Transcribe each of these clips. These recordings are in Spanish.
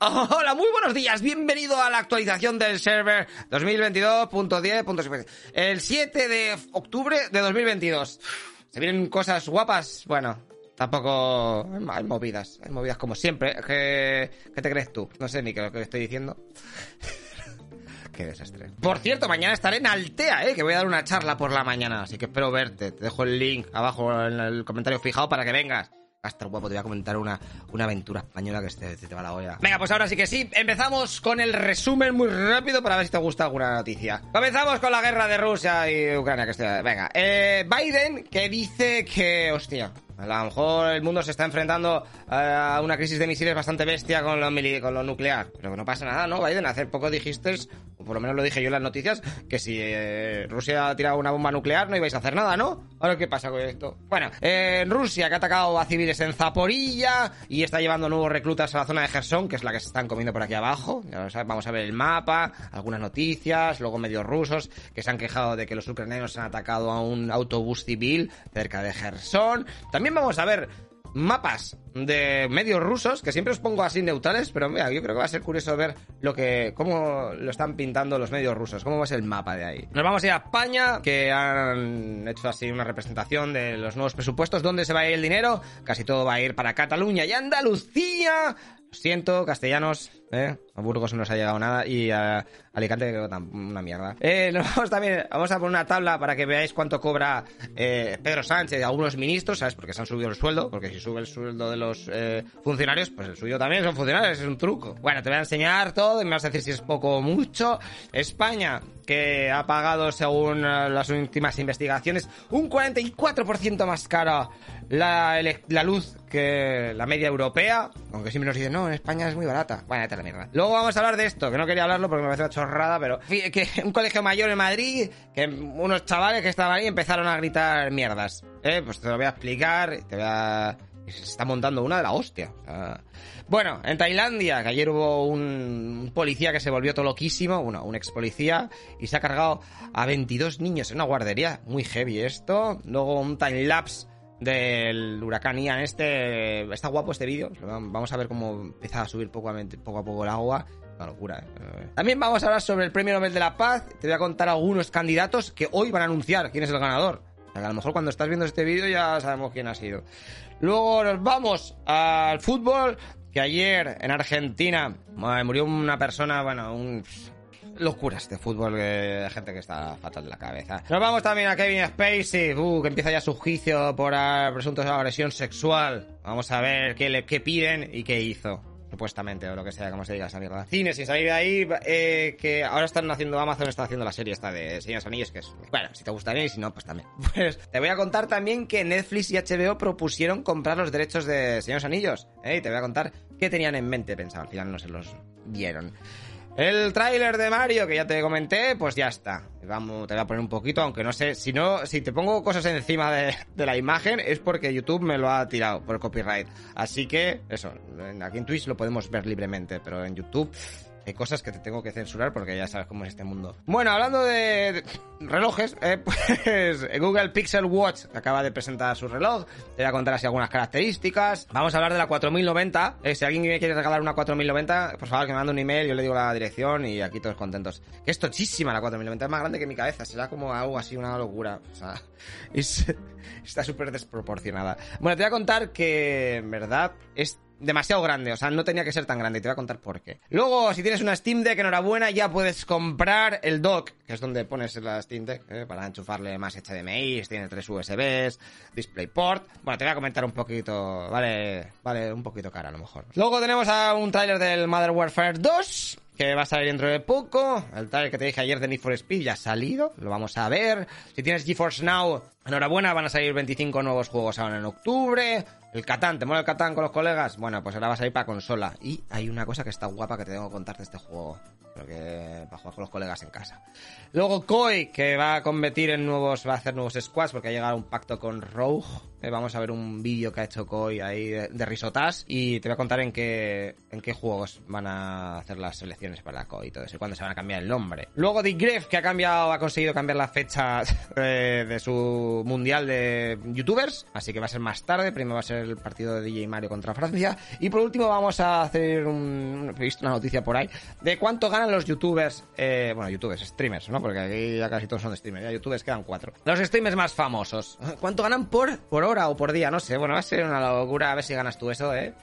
Hola, muy buenos días, bienvenido a la actualización del server 2022.10. El 7 de octubre de 2022. Se vienen cosas guapas, bueno, tampoco hay movidas, hay movidas como siempre. ¿Qué, qué te crees tú? No sé ni qué lo que estoy diciendo. Qué desastre. Por cierto, mañana estaré en Altea, ¿eh? que voy a dar una charla por la mañana, así que espero verte. Te dejo el link abajo en el comentario fijado para que vengas. Va a estar guapo, te voy a comentar una, una aventura española que se, te va la olla. Venga, pues ahora sí que sí, empezamos con el resumen muy rápido para ver si te gusta alguna noticia. Comenzamos con la guerra de Rusia y Ucrania, que estoy... Venga, eh, Biden que dice que, hostia, a lo mejor el mundo se está enfrentando a una crisis de misiles bastante bestia con lo, con lo nuclear. Pero que no pasa nada, ¿no, Biden? Hace poco dijiste, o por lo menos lo dije yo en las noticias, que si eh, Rusia ha tirado una bomba nuclear no ibais a hacer nada, ¿no? Ahora, ¿qué pasa con esto? Bueno, eh, Rusia que ha atacado a civiles en Zaporilla y está llevando nuevos reclutas a la zona de Gerson, que es la que se están comiendo por aquí abajo. Vamos a ver el mapa, algunas noticias, luego medios rusos que se han quejado de que los ucranianos han atacado a un autobús civil cerca de Gerson. También vamos a ver mapas de medios rusos, que siempre os pongo así neutrales, pero mira, yo creo que va a ser curioso ver lo que, cómo lo están pintando los medios rusos, cómo va a ser el mapa de ahí. Nos vamos a ir a España, que han hecho así una representación de los nuevos presupuestos, dónde se va a ir el dinero, casi todo va a ir para Cataluña y Andalucía. Lo siento, castellanos, ¿eh? A Burgos no nos ha llegado nada y a Alicante que una mierda. Eh, nos vamos también, vamos a poner una tabla para que veáis cuánto cobra eh, Pedro Sánchez y algunos ministros, ¿sabes? Porque se han subido el sueldo, porque si sube el sueldo de los eh, funcionarios, pues el suyo también son funcionarios, es un truco. Bueno, te voy a enseñar todo y me vas a decir si es poco o mucho. España, que ha pagado, según eh, las últimas investigaciones, un 44% más cara la, la, luz que la media europea, aunque siempre nos dicen, no, en España es muy barata. Bueno, te mierda. Luego vamos a hablar de esto, que no quería hablarlo porque me parece una chorrada, pero que un colegio mayor en Madrid, que unos chavales que estaban ahí empezaron a gritar mierdas. ¿Eh? Pues te lo voy a explicar, te voy a... Se está montando una de la hostia. Bueno, en Tailandia, que ayer hubo un policía que se volvió todo loquísimo, bueno, un ex policía, y se ha cargado a 22 niños en una guardería. Muy heavy esto. Luego un time lapse del huracán Ian este. Está guapo este vídeo. Vamos a ver cómo empieza a subir poco a poco, a el agua. Una locura, ¿eh? También vamos a hablar sobre el Premio Nobel de la Paz. Te voy a contar algunos candidatos que hoy van a anunciar quién es el ganador. a lo mejor cuando estás viendo este vídeo ya sabemos quién ha sido. Luego nos vamos al fútbol. Que ayer en Argentina murió una persona, bueno, un locuras de fútbol de gente que está fatal de la cabeza. Nos vamos también a Kevin Spacey, uh, que empieza ya su juicio por presuntos agresión sexual. Vamos a ver qué le qué piden y qué hizo. Supuestamente, o lo que sea, como se diga esa mierda. Cine, sin salir de ahí, eh, que ahora están haciendo, Amazon está haciendo la serie esta de Señores Anillos, que es, bueno, si te gustaría y si no, pues también. Pues te voy a contar también que Netflix y HBO propusieron comprar los derechos de Señores Anillos, ¿eh? Y te voy a contar qué tenían en mente, pensaba, al final no se los dieron. El tráiler de Mario, que ya te comenté, pues ya está. Vamos, te voy a poner un poquito, aunque no sé, si no, si te pongo cosas encima de, de la imagen es porque YouTube me lo ha tirado por copyright. Así que, eso, aquí en Twitch lo podemos ver libremente, pero en YouTube hay cosas que te tengo que censurar porque ya sabes cómo es este mundo. Bueno, hablando de, relojes, eh, pues Google Pixel Watch acaba de presentar su reloj. Te voy a contar así algunas características. Vamos a hablar de la 4090. Eh, si alguien me quiere regalar una 4090, por favor que me mande un email, yo le digo la dirección y aquí todos contentos. Que es tochísima la 4090, es más grande que mi cabeza, será como algo así, una locura. O sea, está súper desproporcionada. Bueno, te voy a contar que en verdad es demasiado grande, o sea, no tenía que ser tan grande y te voy a contar por qué. Luego, si tienes una Steam Deck, enhorabuena, ya puedes comprar el dock, que es donde pones la Steam Deck, eh, para enchufarle más HDMI, tiene tres USBs, DisplayPort. Bueno, te voy a comentar un poquito, vale, vale, un poquito cara a lo mejor. Luego tenemos a un tráiler del Modern Warfare 2 que va a salir dentro de poco. El trailer que te dije ayer de Need for Speed ya ha salido, lo vamos a ver. Si tienes GeForce Now, enhorabuena, van a salir 25 nuevos juegos ahora en octubre. El Catán, ¿te mola el Catán con los colegas? Bueno, pues ahora vas a ir para consola. Y hay una cosa que está guapa que te tengo que contarte de este juego. Creo que para jugar con los colegas en casa. Luego Koi, que va a competir en nuevos, va a hacer nuevos squads porque ha llegado un pacto con Rogue. Eh, vamos a ver un vídeo que ha hecho Koi ahí de, risotas y te voy a contar en qué, en qué juegos van a hacer las selecciones para Koi y todo eso, y cuándo se van a cambiar el nombre. Luego Greff, que ha cambiado, ha conseguido cambiar la fecha de, de su mundial de youtubers, así que va a ser más tarde. Primero va a ser el partido de DJ Mario contra Francia. Y por último vamos a hacer un... Visto una noticia por ahí de cuánto ganan los youtubers, eh, bueno, youtubers, streamers, ¿no? Porque aquí ya casi todos son streamers, ya youtubers quedan cuatro. Los streamers más famosos. ¿Cuánto ganan por, por hora o por día? No sé, bueno, va a ser una locura, a ver si ganas tú eso, ¿eh?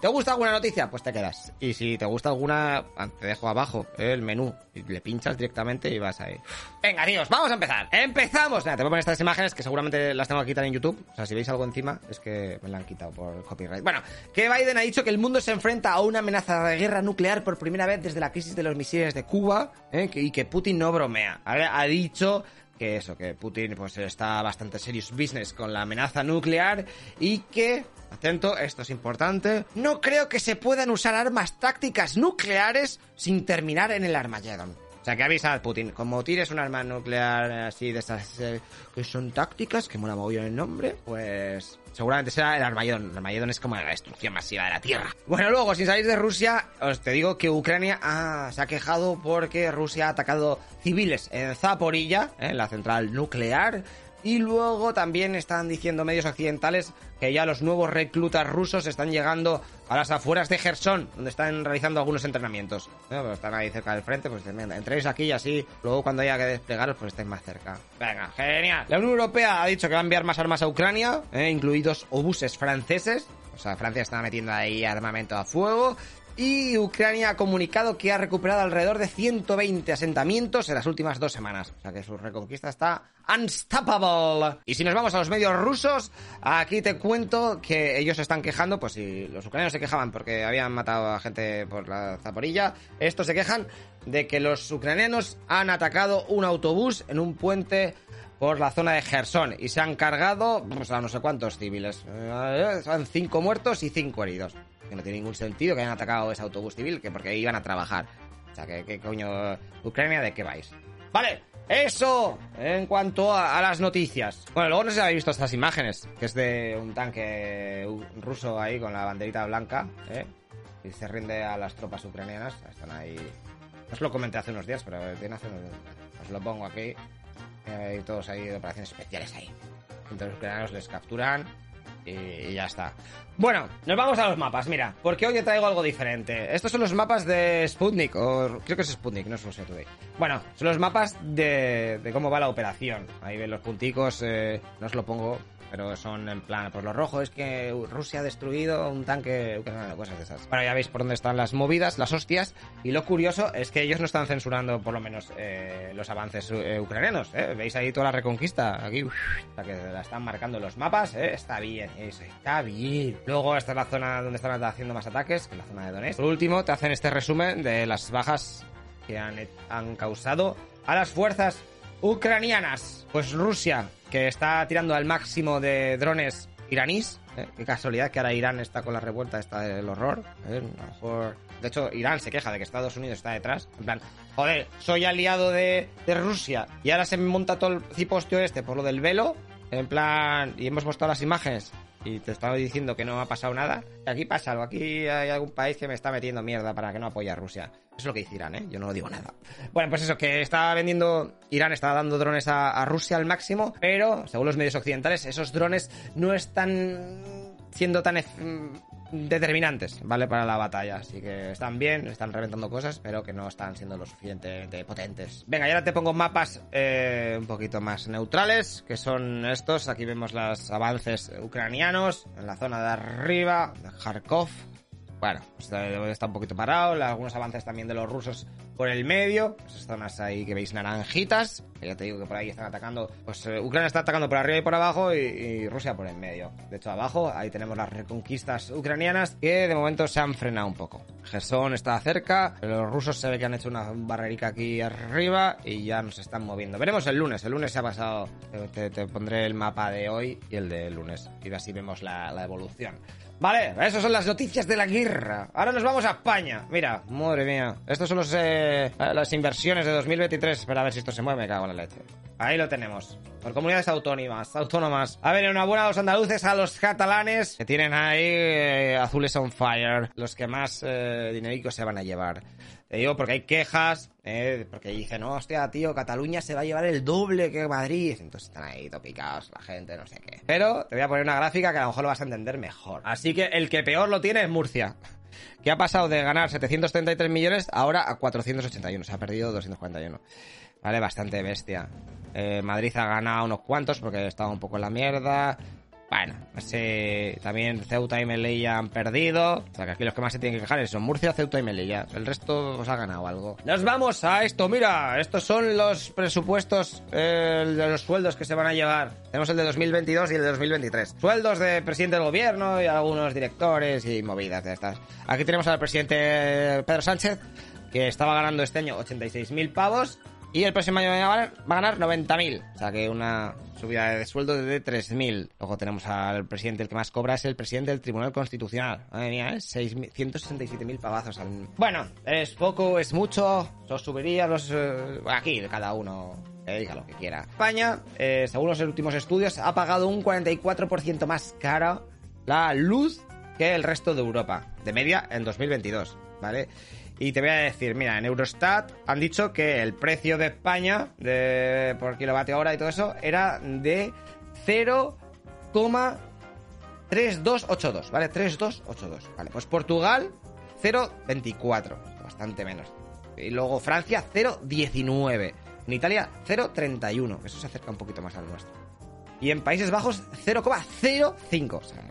¿Te gusta alguna noticia? Pues te quedas. Y si te gusta alguna, te dejo abajo el menú le pinchas directamente y vas ahí. Venga, tíos, vamos a empezar. ¡Empezamos! Nada, te voy a poner estas imágenes que seguramente las tengo que quitar en YouTube. O sea, si veis algo encima es que me la han quitado por copyright. Bueno, que Biden ha dicho que el mundo se enfrenta a una amenaza de guerra nuclear por primera vez desde la crisis de los misiles de Cuba ¿eh? y que Putin no bromea. Ha dicho que eso, que Putin pues está bastante serious business con la amenaza nuclear y que, atento, esto es importante, no creo que se puedan usar armas tácticas nucleares sin terminar en el Armageddon. O sea, que avisa a Putin, como tires un arma nuclear así de esas eh, que son tácticas, que mola mogollón el nombre, pues seguramente será el Armagedón. El Armagedón es como la destrucción masiva de la Tierra. Bueno, luego, sin salir de Rusia, os te digo que Ucrania ah, se ha quejado porque Rusia ha atacado civiles en Zaporilla, en eh, la central nuclear, y luego también están diciendo medios occidentales que ya los nuevos reclutas rusos están llegando a las afueras de Gerson, donde están realizando algunos entrenamientos. Pues están ahí cerca del frente, pues entréis aquí y así, luego cuando haya que desplegaros, pues estáis más cerca. Venga, genial. La Unión Europea ha dicho que va a enviar más armas a Ucrania, eh, incluidos obuses franceses. O sea, Francia está metiendo ahí armamento a fuego. Y Ucrania ha comunicado que ha recuperado alrededor de 120 asentamientos en las últimas dos semanas. O sea que su reconquista está unstoppable. Y si nos vamos a los medios rusos, aquí te cuento que ellos se están quejando, pues si los ucranianos se quejaban porque habían matado a gente por la zaporilla, estos se quejan de que los ucranianos han atacado un autobús en un puente por la zona de Gerson y se han cargado pues, a no sé cuántos civiles. Eh, son cinco muertos y cinco heridos que no tiene ningún sentido que hayan atacado ese autobús civil, que porque iban a trabajar. O sea, que, coño, Ucrania, ¿de qué vais? Vale, eso en cuanto a, las noticias. Bueno, luego no sé si habéis visto estas imágenes, que es de un tanque ruso ahí con la banderita blanca, ¿eh? Y se rinde a las tropas ucranianas. Están ahí. Os lo comenté hace unos días, pero tiene hace os lo pongo aquí. Hay todos ahí de operaciones especiales ahí. Entonces los ucranianos les capturan y ya está. Bueno, nos vamos a los mapas, mira, porque hoy te traigo algo diferente. Estos son los mapas de Sputnik, o creo que es Sputnik, no sé today. Bueno, son los mapas de, de cómo va la operación. Ahí ven los punticos, eh, no os lo pongo pero son en plan, pues lo rojo es que Rusia ha destruido un tanque cosas de esas. Bueno, ya veis por dónde están las movidas, las hostias, y lo curioso es que ellos no están censurando por lo menos eh, los avances eh, ucranianos, ¿eh? Veis ahí toda la reconquista, aquí, que la están marcando los mapas, ¿eh? Está bien, eso, está bien. Luego esta es la zona donde están haciendo más ataques, que es la zona de Donetsk. Por último, te hacen este resumen de las bajas que han, causado a las fuerzas ucranianas. Pues Rusia que está tirando al máximo de drones iraníes. ¿eh? Qué casualidad que ahora Irán está con la revuelta está del horror. ¿eh? De hecho, Irán se queja de que Estados Unidos está detrás. En plan, joder, soy aliado de, de Rusia y ahora se me monta todo el cipostio este por lo del velo. En plan, y hemos mostrado las imágenes y te estaba diciendo que no ha pasado nada. Aquí pasa algo, aquí hay algún país que me está metiendo mierda para que no apoye a Rusia. Eso es lo que dice Irán, ¿eh? Yo no lo digo nada. Bueno, pues eso, que está vendiendo, Irán está dando drones a Rusia al máximo, pero según los medios occidentales, esos drones no están siendo tan determinantes, ¿vale? Para la batalla. Así que están bien, están reventando cosas, pero que no están siendo lo suficientemente potentes. Venga, y ahora te pongo mapas eh, un poquito más neutrales, que son estos. Aquí vemos los avances ucranianos en la zona de arriba, de Kharkov. Bueno, pues está un poquito parado, algunos avances también de los rusos por el medio, esas zonas ahí que veis naranjitas, ya te digo que por ahí están atacando, pues eh, Ucrania está atacando por arriba y por abajo y, Rusia por el medio. De hecho, abajo ahí tenemos las reconquistas ucranianas que de momento se han frenado un poco. Gerson está cerca, los rusos se ve que han hecho una barrerica aquí arriba y ya nos están moviendo. Veremos el lunes, el lunes se ha pasado, te, pondré el mapa de hoy y el de lunes y así vemos la evolución. Vale, esas son las noticias de la guerra. Ahora nos vamos a España. Mira, madre mía. Estos son los, eh, las inversiones de 2023. Espera a ver si esto se mueve, me cago en la leche. Ahí lo tenemos. Por comunidades autónomas, autónomas. A ver, enhorabuena a los andaluces, a los catalanes, que tienen ahí eh, azules on fire. Los que más eh, se van a llevar. Te digo porque hay quejas, eh, porque dicen, no, hostia, tío, Cataluña se va a llevar el doble que Madrid. Entonces están ahí topicados la gente, no sé qué. Pero te voy a poner una gráfica que a lo mejor lo vas a entender mejor. Así que el que peor lo tiene es Murcia. Que ha pasado de ganar 733 millones ahora a 481. Se ha perdido 241. Vale, bastante bestia. Eh, Madrid ha ganado unos cuantos porque estaba un poco en la mierda. Bueno, ese, también Ceuta y Melilla han perdido. O sea que aquí los que más se tienen que quejar son Murcia, Ceuta y Melilla. El resto os ha ganado algo. Nos vamos a esto, mira. Estos son los presupuestos eh, de los sueldos que se van a llevar. Tenemos el de 2022 y el de 2023. Sueldos de presidente del gobierno y algunos directores y movidas de estas. Aquí tenemos al presidente Pedro Sánchez, que estaba ganando este año 86.000 pavos. Y el próximo año va a ganar 90.000. O sea que una subida de sueldo de 3.000. Luego tenemos al presidente, el que más cobra es el presidente del Tribunal Constitucional. Madre mía, ¿eh? 167.000 pavazos. Al... Bueno, es poco, es mucho. Los subiría, los... Eh, aquí, cada uno que diga lo que quiera. España, eh, según los últimos estudios, ha pagado un 44% más caro la luz que el resto de Europa. De media en 2022, ¿vale? Y te voy a decir, mira, en Eurostat han dicho que el precio de España de, por kilovatio hora y todo eso era de 0,3282, ¿vale? 3282, ¿vale? Pues Portugal 0,24, bastante menos. Y luego Francia 0,19. En Italia 0,31, eso se acerca un poquito más al nuestro. Y en Países Bajos 0,05. O sea,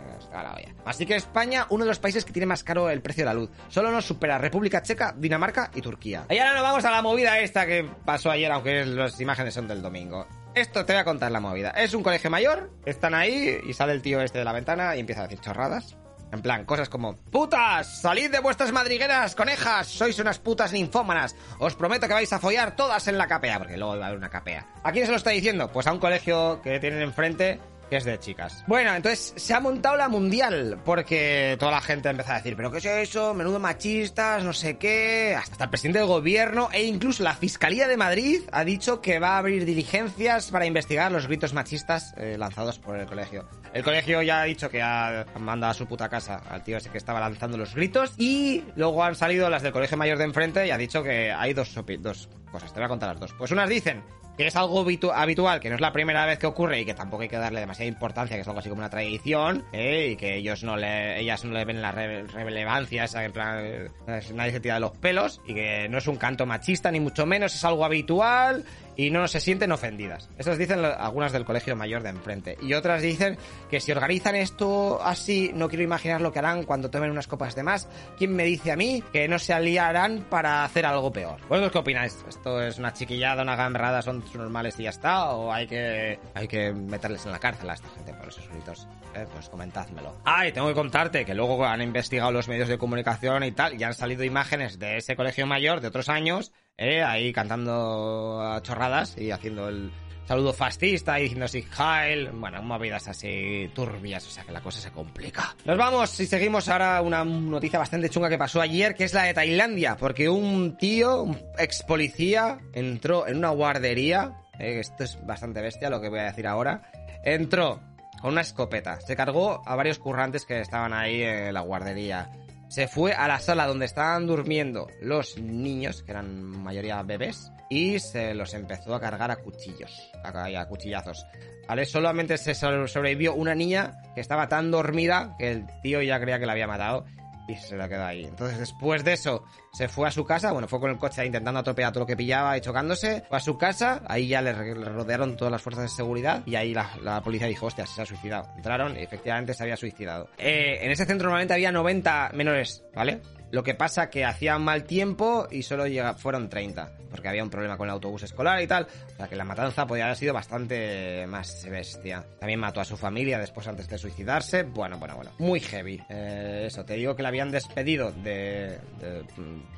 Así que España, uno de los países que tiene más caro el precio de la luz. Solo nos supera República Checa, Dinamarca y Turquía. Y ahora nos vamos a la movida esta que pasó ayer, aunque las imágenes son del domingo. Esto te voy a contar la movida. Es un colegio mayor, están ahí y sale el tío este de la ventana y empieza a decir chorradas. En plan, cosas como ¡Putas! ¡Salid de vuestras madrigueras, conejas! ¡Sois unas putas ninfómanas! Os prometo que vais a follar todas en la capea, porque luego va a haber una capea. ¿A quién se lo está diciendo? Pues a un colegio que tienen enfrente es de chicas. Bueno, entonces se ha montado la mundial, porque toda la gente empieza a decir, pero ¿qué es eso? Menudo machistas, no sé qué. Hasta el presidente del gobierno e incluso la Fiscalía de Madrid ha dicho que va a abrir diligencias para investigar los gritos machistas eh, lanzados por el colegio. El colegio ya ha dicho que ha mandado a su puta casa al tío ese que estaba lanzando los gritos y luego han salido las del colegio mayor de enfrente y ha dicho que hay dos, dos cosas. Te voy a contar las dos. Pues unas dicen que es algo habitual, que no es la primera vez que ocurre y que tampoco hay que darle demasiada importancia, que es algo así como una tradición, ¿eh? y que ellos no le, ellas no le ven la relevancia, esa, en plan, eh, nadie se tira de los pelos, y que no es un canto machista, ni mucho menos, es algo habitual, y no se sienten ofendidas. Esas dicen algunas del colegio mayor de enfrente. Y otras dicen que si organizan esto así, no quiero imaginar lo que harán cuando tomen unas copas de más. ¿Quién me dice a mí que no se aliarán para hacer algo peor? ¿Vosotros qué opináis? ¿Esto es una chiquillada, una gamrada, son normales y ya está? ¿O hay que, hay que meterles en la cárcel a esta gente por esos gritos? Eh, pues comentádmelo. Ah, y tengo que contarte que luego han investigado los medios de comunicación y tal, y han salido imágenes de ese colegio mayor de otros años ¿eh? ahí cantando chorradas y haciendo el saludo fascista y diciendo así Heil, bueno, movidas así turbias, o sea que la cosa se complica. Nos vamos y seguimos ahora una noticia bastante chunga que pasó ayer, que es la de Tailandia, porque un tío, un ex policía, entró en una guardería, ¿eh? esto es bastante bestia lo que voy a decir ahora, entró con una escopeta, se cargó a varios currantes que estaban ahí en la guardería se fue a la sala donde estaban durmiendo los niños, que eran mayoría bebés, y se los empezó a cargar a cuchillos, a, cuchillazos. ¿Vale? Solamente se sobrevivió una niña que estaba tan dormida que el tío ya creía que la había matado y se la quedó ahí. Entonces, después de eso, se fue a su casa, bueno, fue con el coche intentando atropellar todo lo que pillaba y chocándose, fue a su casa, ahí ya le, rodearon todas las fuerzas de seguridad y ahí la, policía dijo, hostia, se ha suicidado. Entraron y efectivamente se había suicidado. Eh, en ese centro normalmente había 90 menores, ¿vale? Lo que pasa que hacía mal tiempo y solo llega, fueron 30, porque había un problema con el autobús escolar y tal. O sea que la matanza podría haber sido bastante más bestia. También mató a su familia después antes de suicidarse. Bueno, bueno, bueno. Muy heavy. Eh, eso, te digo que le habían despedido de,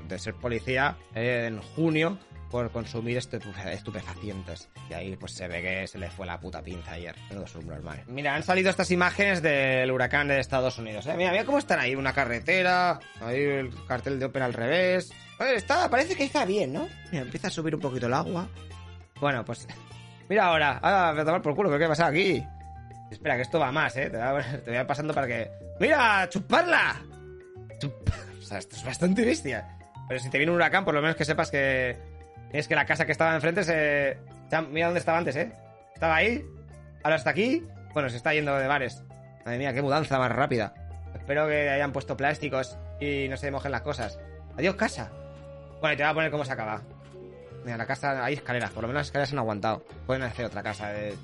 de, ser policía en junio por consumir estupefacientes. Y ahí pues se ve que se le fue la puta pinza ayer. Menudo subnormal. Mira, han salido estas imágenes del huracán de Estados Unidos. ¿eh? Mira, mira cómo están ahí. Una carretera, ahí el cartel de Open al revés. está, parece que está bien, ¿no? Mira, empieza a subir un poquito el agua. Bueno, pues... Mira ahora. Ah, voy a tomar por culo. ¿Qué ha pasado aquí? Espera, que esto va más, ¿eh? Te voy, a, pasando para que... ¡Mira! ¡Chuparla! O sea, esto es bastante bestia. Pero si te viene un huracán, por lo menos que sepas que es que la casa que estaba enfrente se... Mira dónde estaba antes, ¿eh? Estaba ahí, ahora está aquí. Bueno, se está yendo de bares. Madre mía, qué mudanza más rápida. Espero que hayan puesto plásticos y no se mojen las cosas. Adiós, casa. Bueno, y te voy a poner cómo se acaba. Mira, la casa, hay escaleras. Por lo menos las escaleras han aguantado. Pueden hacer otra casa de...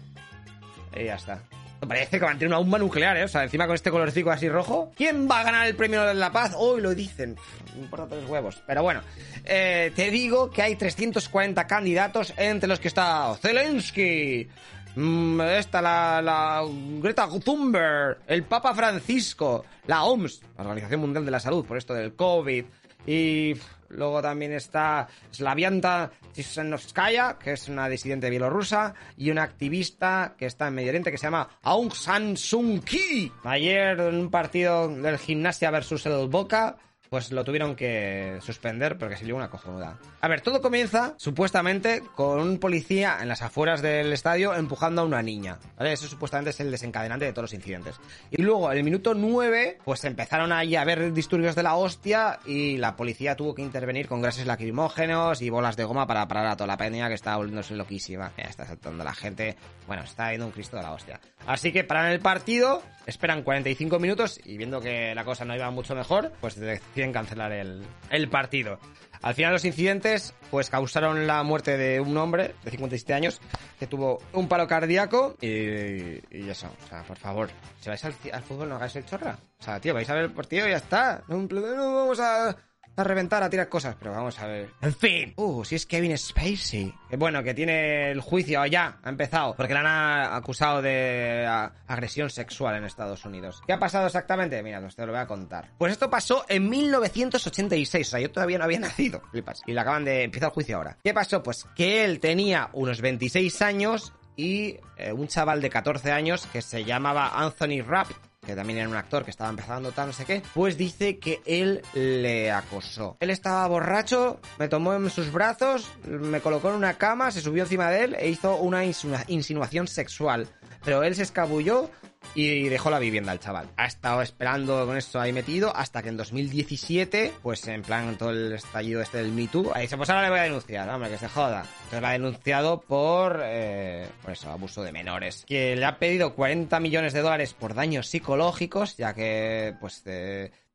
Y ya está. Parece que tener una bomba nuclear, ¿eh? O sea, encima con este colorcico así rojo. ¿Quién va a ganar el premio de la paz? Hoy lo dicen. No importa tres huevos. Pero bueno, eh, te digo que hay 340 candidatos entre los que está Zelensky, mm, esta, la, la Greta Thunberg, el Papa Francisco, la OMS, la Organización Mundial de la Salud, por esto del COVID, y Luego también está Slavianta Tishanovskaya, que es una disidente bielorrusa, y una activista que está en Medio Oriente que se llama Aung San Suu Kyi. Ayer en un partido del Gimnasia versus el Boca, pues lo tuvieron que suspender porque se dio una cojonuda. A ver, todo comienza supuestamente con un policía en las afueras del estadio empujando a una niña. ¿vale? Eso supuestamente es el desencadenante de todos los incidentes. Y luego, en el minuto 9, pues empezaron ahí a haber disturbios de la hostia y la policía tuvo que intervenir con gases lacrimógenos y bolas de goma para parar a toda la peña que estaba volviéndose loquísima. Ya está saltando la gente. Bueno, está viendo un Cristo de la hostia. Así que paran el partido, esperan 45 minutos y viendo que la cosa no iba mucho mejor, pues deciden cancelar el, el partido. Al final los incidentes pues causaron la muerte de un hombre de 57 años que tuvo un paro cardíaco y, y eso, o sea, por favor, si vais al, al, fútbol no hagáis el chorra. O sea, tío, vais a ver el partido y ya está. No vamos a a reventar, a tirar cosas, pero vamos a ver. En fin. Uh, si es Kevin Spacey. Que bueno, que tiene el juicio ya, ha empezado, porque le han acusado de agresión sexual en Estados Unidos. ¿Qué ha pasado exactamente? Mira, pues te lo voy a contar. Pues esto pasó en 1986, o sea, yo todavía no había nacido, flipas. Y le acaban de empezar el juicio ahora. ¿Qué pasó? Pues que él tenía unos 26 años y eh, un chaval de 14 años que se llamaba Anthony Rapp que también era un actor que estaba empezando tal, no sé qué, pues dice que él le acosó. Él estaba borracho, me tomó en sus brazos, me colocó en una cama, se subió encima de él e hizo una insinuación sexual. Pero él se escabulló y dejó la vivienda al chaval. Ha estado esperando con esto ahí metido hasta que en 2017, pues en plan todo el estallido este del Me Too, ahí dice, pues ahora le voy a denunciar, hombre, que se joda. Entonces la ha denunciado por, eh, por eso, abuso de menores. Que le ha pedido 40 millones de dólares por daños psicológicos, ya que, pues,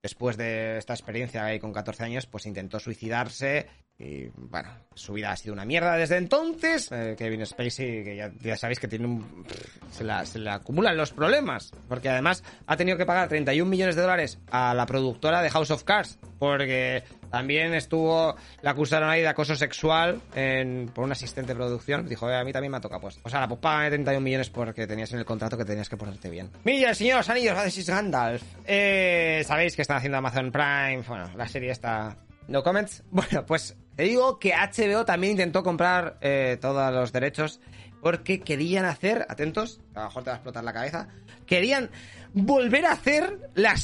después de esta experiencia ahí con 14 años, pues intentó suicidarse y bueno, su vida ha sido una mierda desde entonces. Eh, Kevin Spacey, que ya, sabéis que tiene un. Se, le acumulan los problemas. Porque además ha tenido que pagar 31 millones de dólares a la productora de House of Cards. Porque también estuvo. Le acusaron ahí de acoso sexual en, por un asistente de producción. Dijo, eh, a mí también me ha tocado, pues. O sea, pues págame 31 millones porque tenías en el contrato que tenías que ponerte bien. Mira, el señor anillos, Gandalf. Eh, sabéis que están haciendo Amazon Prime. Bueno, la serie está. No comments. Bueno, pues te digo que HBO también intentó comprar eh, todos los derechos porque querían hacer, atentos, a lo mejor te va a explotar la cabeza, querían volver a hacer la,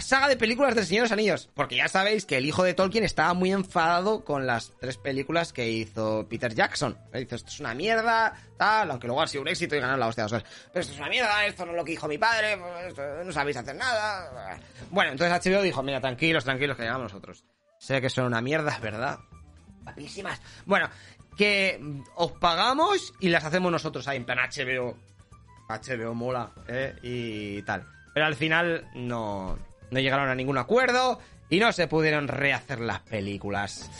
saga de películas del Señor de los Anillos. Porque ya sabéis que el hijo de Tolkien estaba muy enfadado con las tres películas que hizo Peter Jackson. dice, esto es una mierda, tal, aunque luego ha sido un éxito y ganaron la hostia. pero esto es una mierda, esto no es lo que dijo mi padre, pues, no sabéis hacer nada. Bueno, entonces HBO dijo, mira, tranquilos, tranquilos, que llegamos nosotros. Sé que son una mierda, es verdad. Papísimas. Bueno, que os pagamos y las hacemos nosotros ahí, en plan HBO. HBO mola, ¿eh? Y tal. Pero al final no, no llegaron a ningún acuerdo y no se pudieron rehacer las películas.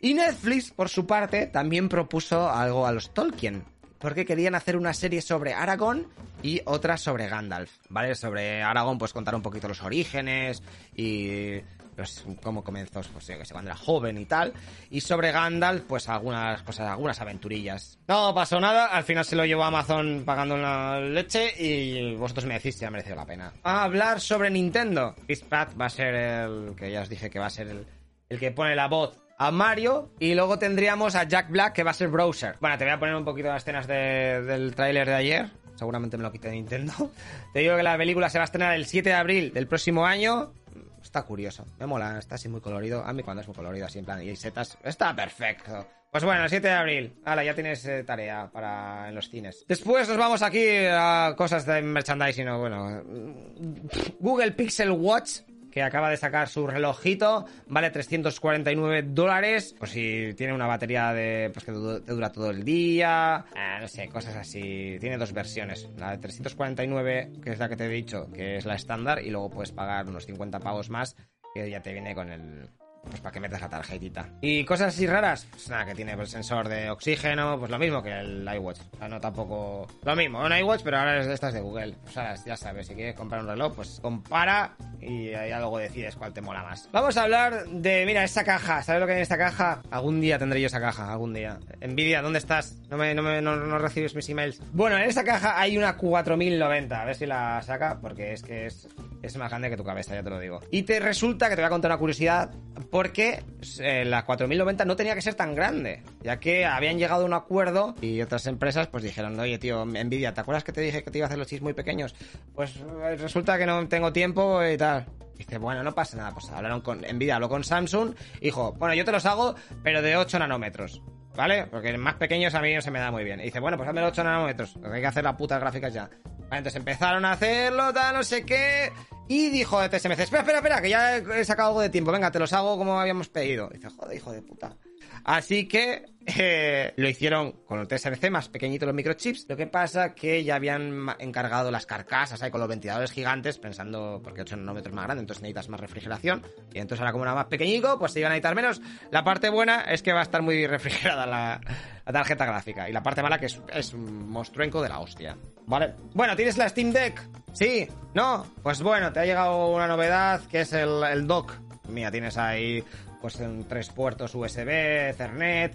Y Netflix, por su parte, también propuso algo a los Tolkien. Porque querían hacer una serie sobre Aragorn y otra sobre Gandalf, ¿vale? Sobre Aragorn, pues contar un poquito los orígenes y pues cómo comenzó, pues yo que sé, cuando era joven y tal. Y sobre Gandalf, pues algunas cosas, algunas aventurillas. No pasó nada, al final se lo llevó a Amazon pagando la leche y vosotros me decís si ha merecido la pena. A hablar sobre Nintendo. Pratt va a ser el que ya os dije que va a ser el, el que pone la voz a Mario y luego tendríamos a Jack Black que va a ser Browser. Bueno, te voy a poner un poquito las escenas de- del tráiler de ayer. Seguramente me lo quité de Nintendo. Te digo que la película se va a estrenar el 7 de abril del próximo año. Está curioso, me mola, está así muy colorido. A mí cuando es muy colorido, así en plan, y setas, está perfecto. Pues bueno, el 7 de abril. Ahora ya tienes eh, tarea para en los cines. Después nos vamos aquí a cosas de merchandising, bueno, Google Pixel Watch que acaba de sacar su relojito, vale 349 dólares, pues si tiene una batería de pues que te dura todo el día, eh, no sé, cosas así. Tiene dos versiones, la de 349, que es la que te he dicho, que es la estándar, y luego puedes pagar unos 50 pavos más, que ya te viene con el... Pues para que metas la tarjetita. Y cosas así raras, pues nada, que tiene el sensor de oxígeno, pues lo mismo que el iWatch. O sea, no tampoco... Lo mismo, un iWatch, pero ahora es de Google. O sea, ya sabes, si quieres comprar un reloj, pues compara y ya luego decides cuál te mola más. Vamos a hablar de, mira, esta caja. ¿Sabes lo que hay en esta caja? Algún día tendré yo esa caja, algún día. Nvidia, ¿dónde estás? No, me, no, me, no, no recibes mis emails. Bueno, en esta caja hay una 4090. A ver si la saca, porque es que es, es más grande que tu cabeza, ya te lo digo. Y te resulta que te voy a contar una curiosidad, porque eh, la 4090 no tenía que ser tan grande, ya que habían llegado a un acuerdo y otras empresas pues dijeron, oye tío, Nvidia, ¿te acuerdas que te dije que te iba a hacer los chips muy pequeños? Pues eh, resulta que no tengo tiempo y tal. Dice, bueno, no pasa nada, pues hablaron con Nvidia, habló con Samsung, dijo, bueno, yo te los hago, pero de 8 nanómetros. ¿Vale? Porque más pequeños a mí no se me da muy bien. Y dice, bueno, pues hazme 8 nanómetros. Hay que hacer las putas gráficas ya. Entonces empezaron a hacerlo, tal, no sé qué. Y dijo TSMC, espera, espera, espera, que ya he sacado algo de tiempo. Venga, te los hago como habíamos pedido. dice, joder, hijo de puta. Así que eh, lo hicieron con el TSMC más pequeñito los microchips. Lo que pasa que ya habían encargado las carcasas ahí con los ventiladores gigantes, pensando, porque 8 nanómetros más grande, entonces necesitas más refrigeración. Y entonces ahora como era más pequeñico, pues se iban a necesitar menos. La parte buena es que va a estar muy refrigerada la, tarjeta gráfica. Y la parte mala que es, es un monstruenco de la hostia. Vale. Bueno, ¿tienes la Steam Deck? Sí, ¿no? Pues bueno, te ha llegado una novedad que es el, el dock. Mira, tienes ahí pues en tres puertos USB, Ethernet,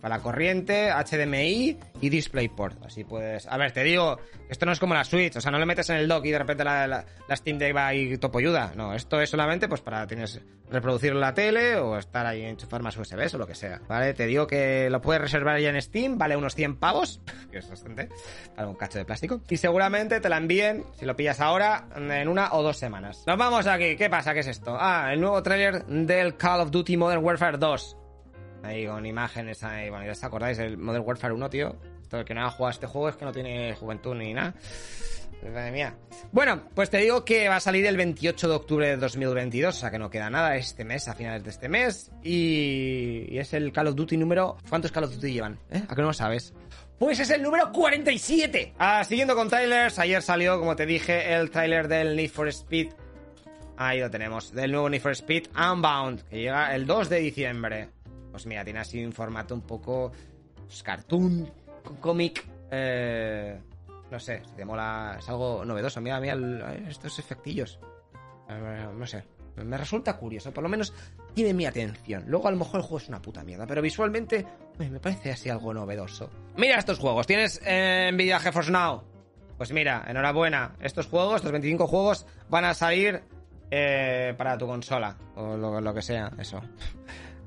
para corriente, HDMI y DisplayPort. Así puedes. A ver, te digo, esto no es como la Switch, o sea, no le metes en el dock y de repente la, la- la Steam Deck va y topoyuda. No, esto es solamente pues para tienes reproducir la tele o estar ahí enchufar más USBs o lo que sea. ¿Vale? Te digo que lo puedes reservar ya en Steam, vale unos 100 pavos, que es bastante, para un cacho de plástico. Y seguramente te la envíen, si lo pillas ahora, en una o dos semanas. Nos vamos aquí, ¿qué pasa? ¿Qué es esto? Ah, el nuevo tráiler del Call of Duty Modern Warfare 2. Ahí con imágenes ahí, bueno, ya os acordáis del Modern Warfare 1, tío. Todo el que no ha jugado este juego es que no tiene juventud ni nada. Madre mía. Bueno, pues te digo que va a salir el 28 de octubre de 2022, o sea que no queda nada este mes, a finales de este mes. Y, y es el Call of Duty número... ¿Cuántos Call of Duty llevan? ¿Eh? ¿A qué no lo sabes? Pues es el número 47. Ah, siguiendo con trailers, ayer salió, como te dije, el trailer del Need for Speed Ahí lo tenemos, del nuevo Need for Speed Unbound, que llega el 2 de diciembre. Pues mira, tiene así un formato un poco pues, cartoon, cómic, eh, no sé, si te mola, es algo novedoso. Mira, mira estos efectillos. No sé, me resulta curioso, por lo menos tiene mi atención. Luego a lo mejor el juego es una puta mierda, pero visualmente oye, me parece así algo novedoso. Mira estos juegos, ¿tienes eh, Nvidia GeForce Now? Pues mira, enhorabuena. Estos juegos, estos 25 juegos, van a salir eh, para tu consola. O lo que sea, eso.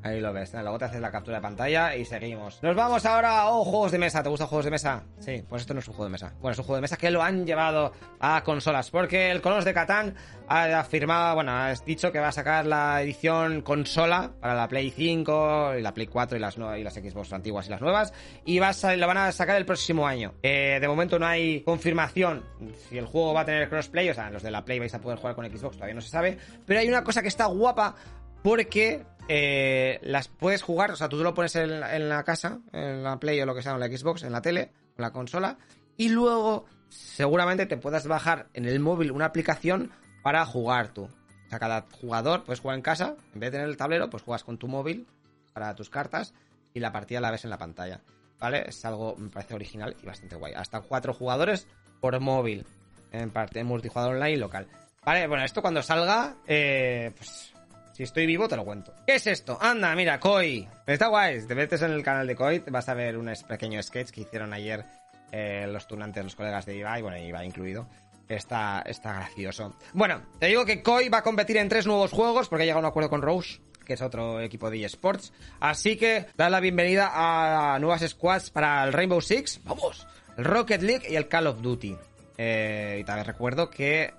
Ahí lo ves. Luego te haces la captura de pantalla y seguimos. Nos vamos ahora a oh, juegos de mesa. ¿Te gustan juegos de mesa? Sí, pues esto no es un juego de mesa. Bueno, es un juego de mesa que lo han llevado a consolas. Porque el Colonos de Catán ha afirmado, bueno, ha dicho que va a sacar la edición consola para la Play 5 y la Play 4 y las, y las Xbox antiguas y las nuevas. Y va la van a sacar el próximo año. Eh, de momento no hay confirmación si el juego va a tener crossplay. O sea, los de la Play vais a poder jugar con Xbox, todavía no se sabe. Pero hay una cosa que está guapa porque eh, las puedes jugar, o sea, tú lo pones en, en la casa, en la Play o lo que sea, en la Xbox, en la tele, en la consola, y luego seguramente te puedas bajar en el móvil una aplicación para jugar tú. O sea, cada jugador puedes jugar en casa, en vez de tener el tablero, pues juegas con tu móvil para tus cartas y la partida la ves en la pantalla. ¿Vale? Es algo, me parece original y bastante guay. Hasta cuatro jugadores por móvil, en parte multijugador online y local. Vale, bueno, esto cuando salga, eh, pues si estoy vivo, te lo cuento. ¿Qué es esto? Anda, mira, Koi. Está guay. Te metes en el canal de Koi, vas a ver un pequeño sketch que hicieron ayer eh, los tunantes, los colegas de Ibai, bueno, Ibai incluido. Está, está gracioso. Bueno, te digo que Koi va a competir en tres nuevos juegos porque ha llegado a un acuerdo con Roche. que es otro equipo de eSports. Así que da la bienvenida a nuevas squads para el Rainbow Six, vamos, el Rocket League y el Call of Duty. Eh, y también recuerdo que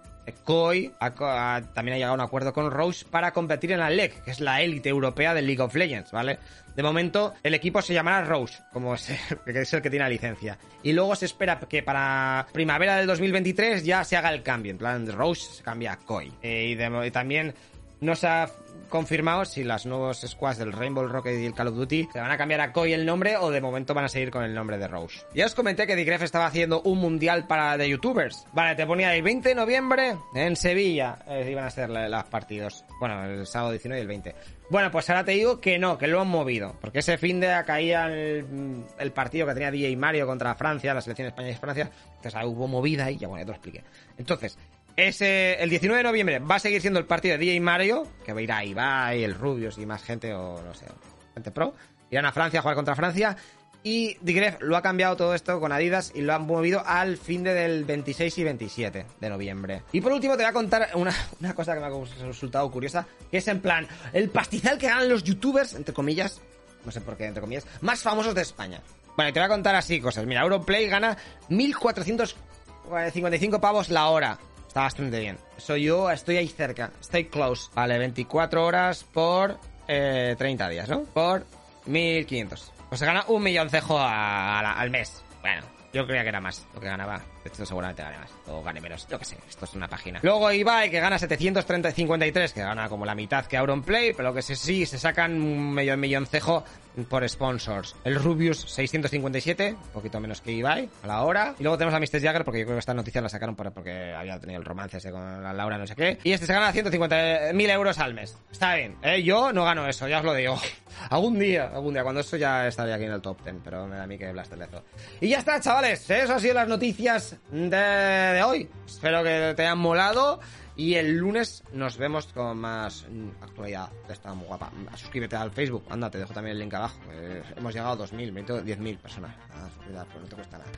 Koi también ha llegado a un acuerdo con Roche para competir en la LEC, que es la élite europea del League of Legends, ¿vale? De momento, el equipo se llamará Roche, como es, el que tiene la licencia. Y luego se espera que para primavera del 2023 ya se haga el cambio. En plan, Roche se cambia a Koi. Eh, y también no se ha confirmado si las nuevos squads del Rainbow Rocket y el Call of Duty se van a cambiar a Koi el nombre o de momento van a seguir con el nombre de Rose. Ya os comenté que Digref estaba haciendo un mundial para de youtubers. Vale, te ponía el 20 de noviembre en Sevilla. Eh, iban a ser los partidos. Bueno, el sábado 19 y el 20. Bueno, pues ahora te digo que no, que lo han movido. Porque ese fin de caía el, el partido que tenía DJ Mario contra Francia, la selección España y Francia. Entonces hubo movida y ya bueno, ya te lo expliqué. Entonces, ese, el 19 de noviembre va a seguir siendo el partido de DJ Mario, que va a ir a Ibai, el Rubius y más gente, o no sé, gente pro. Irán a Francia a jugar contra Francia. Y Digref lo ha cambiado todo esto con Adidas y lo han movido al fin de del 26 y 27 de noviembre. Y por último te voy a contar una, una cosa que me ha resultado curiosa, que es en plan, el pastizal que ganan los youtubers, entre comillas, no sé por qué, entre comillas, más famosos de España. Bueno, te voy a contar así cosas. Mira, Europlay gana 1.455 pavos la hora. Está bastante bien. Soy yo, estoy ahí cerca. Estoy close. Vale, 24 horas por eh, 30 días, ¿no? Por 1500. Pues se gana un millón cejo al mes. Bueno, yo creía que era más lo que ganaba. Esto seguramente gane más. O gane menos. Yo qué sé. Esto es una página. Luego Ibai, que gana 730 que gana como la mitad que Auronplay. Pero que sí, sí, se sacan un millón, millón cejo por sponsors. El Rubius 657, un poquito menos que Ibai, a la hora. Y luego tenemos a Mr. Jagger, porque yo creo que esta noticia la sacaron porque había tenido el romance ese con la Laura, no sé qué. Y este se gana 150.000 euros al mes. Está bien, ¿eh? Yo no gano eso, ya os lo digo. algún día, algún día, cuando eso ya estaría aquí en el top 10, pero me da a mí que Blaster Lezo. Y ya está, chavales. Eso ha sido las noticias de, de hoy. Espero que te hayan molado. Y el lunes nos vemos con más actualidad de esta muy guapa. Suscríbete al Facebook, anda, te dejo también el link abajo. Eh, hemos llegado a 2.000, 10.000 personas. Ah, cuidado, pues no te cuesta nada.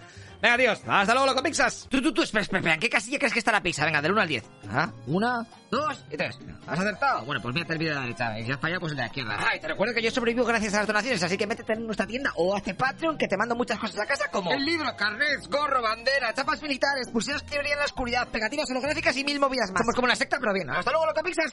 Venga, tíos, hasta luego, loco pizzas. Tú, tú, tú, espera, espera, espera. ¿En qué casilla crees que está la pizza? Venga, del 1 al 10. ¿Ah? Una, dos y tres. ¿Has acertado? Bueno, pues voy a hacer de la derecha. Y si has fallado, pues el de la izquierda. Ay, te recuerdo que yo sobrevivo gracias a las donaciones, así que métete en nuestra tienda o hazte Patreon, que te mando muchas cosas a casa, como el libro, carnets, gorro, bandera, chapas militares, pulseras que brillan en la oscuridad, pegatinas holográficas y mil movidas más. Somos como una secta, pero bien. Hasta luego, loco pizzas.